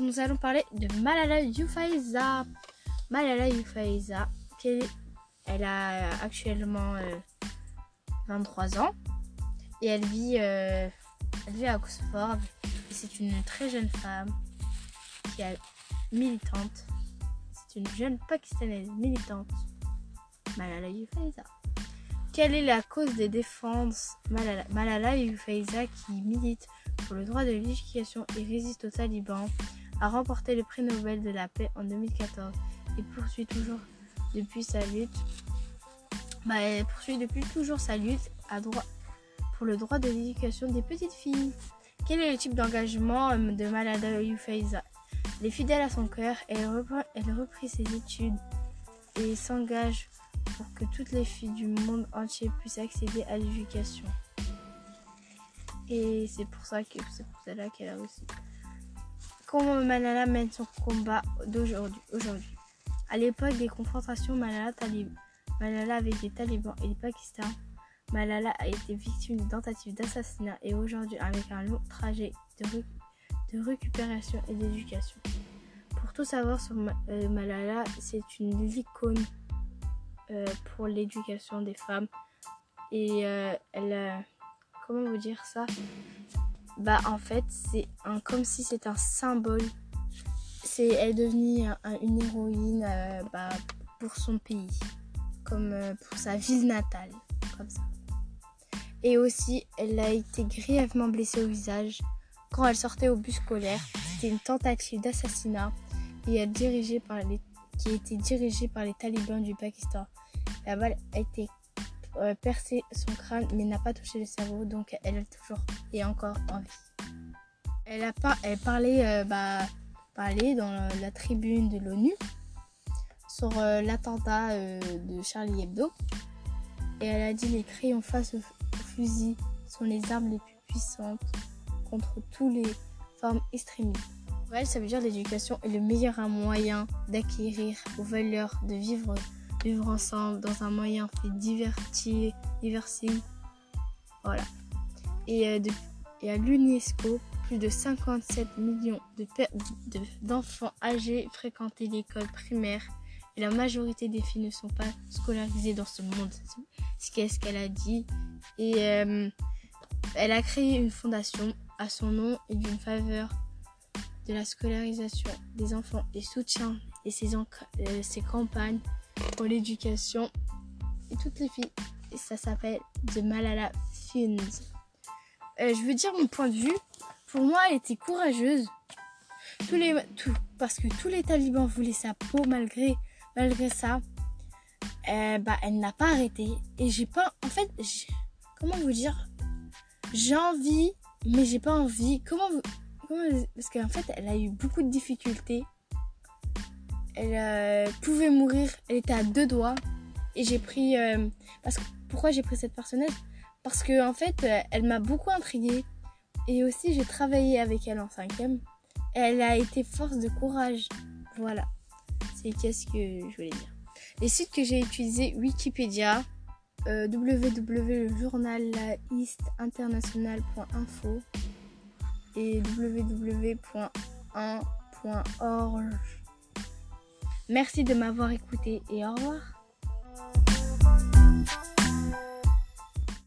nous allons parler de Malala Yousafzai. Malala Yousafzai, elle a actuellement 23 ans et elle vit, elle vit à Oxford. C'est une très jeune femme qui est militante. C'est une jeune pakistanaise militante. Malala Yousafzai. Quelle est la cause des défenses Malala, Malala Yousafzai qui milite pour le droit de l'éducation et résiste aux talibans a remporté le prix Nobel de la paix en 2014 et poursuit toujours depuis sa lutte bah, poursuit depuis toujours sa lutte pour le droit de l'éducation des petites filles. Quel est le type d'engagement euh, de Malala Yousafzai? Elle est fidèle à son cœur, elle, elle reprit ses études et s'engage pour que toutes les filles du monde entier puissent accéder à l'éducation. Et c'est pour ça que c'est pour cela qu'elle a aussi. Comment Malala mène son combat d'aujourd'hui aujourd'hui. À l'époque des confrontations Malala, Malala avec les talibans et les Pakistan, Malala a été victime d'une tentative d'assassinat et aujourd'hui avec un long trajet de, récupération et d'éducation. Pour tout savoir sur euh, Malala, c'est une icône euh, pour l'éducation des femmes. Et euh, elle, euh, comment vous dire ça? Bah en fait c'est un, comme si c'est un symbole. C'est elle est devenue une héroïne bah, pour son pays, comme pour sa ville natale, comme ça. Et aussi, elle a été grièvement blessée au visage quand elle sortait au bus scolaire. C'était une tentative d'assassinat et elle dirigée par les, qui était dirigée par les talibans du Pakistan. La balle a été euh, son crâne mais n'a pas touché le cerveau donc elle est toujours et encore en vie. Elle a parlait, euh, bah, dans la, tribune de l'ONU sur euh, l'attentat de Charlie Hebdo et elle a dit les crayons face au, fusil sont les armes les plus puissantes contre tous les formes extrémistes. Pour elle, ça veut dire l'éducation est le meilleur moyen d'acquérir aux valeurs de vivre vivre ensemble dans un moyen fait divertir, divertir. Voilà. Et, euh, et à l'UNESCO, plus de 57 millions d'enfants de, âgés fréquentaient l'école primaire et la majorité des filles ne sont pas scolarisées dans ce monde. C'est ce qu'elle a dit. Et euh, elle a créé une fondation à son nom et d'une faveur de la scolarisation des enfants et soutient et ses, euh, ses campagnes pour l'éducation et toutes les filles. Et ça s'appelle The Malala Fins. Euh, je veux dire mon point de vue. Pour moi, elle était courageuse. Tous les, tout, parce que tous les talibans voulaient sa peau malgré, malgré ça. Euh, bah, elle n'a pas arrêté. Et j'ai pas. En fait, comment vous dire? J'ai envie, mais j'ai pas envie. Comment vous. Comment, parce qu'en fait, elle a eu beaucoup de difficultés elle euh, pouvait mourir. Elle était à deux doigts. Et j'ai pris. Euh, parce pourquoi j'ai pris cette personnage Parce que en fait, euh, elle m'a beaucoup intriguée. Et aussi, j'ai travaillé avec elle en cinquième. Elle a été force de courage. Voilà. C'est qu'est-ce que je voulais dire. Les sites que j'ai utilisés Wikipédia, euh, www.journalistinternational.info et www.1.org. Merci de m'avoir écouté et au revoir.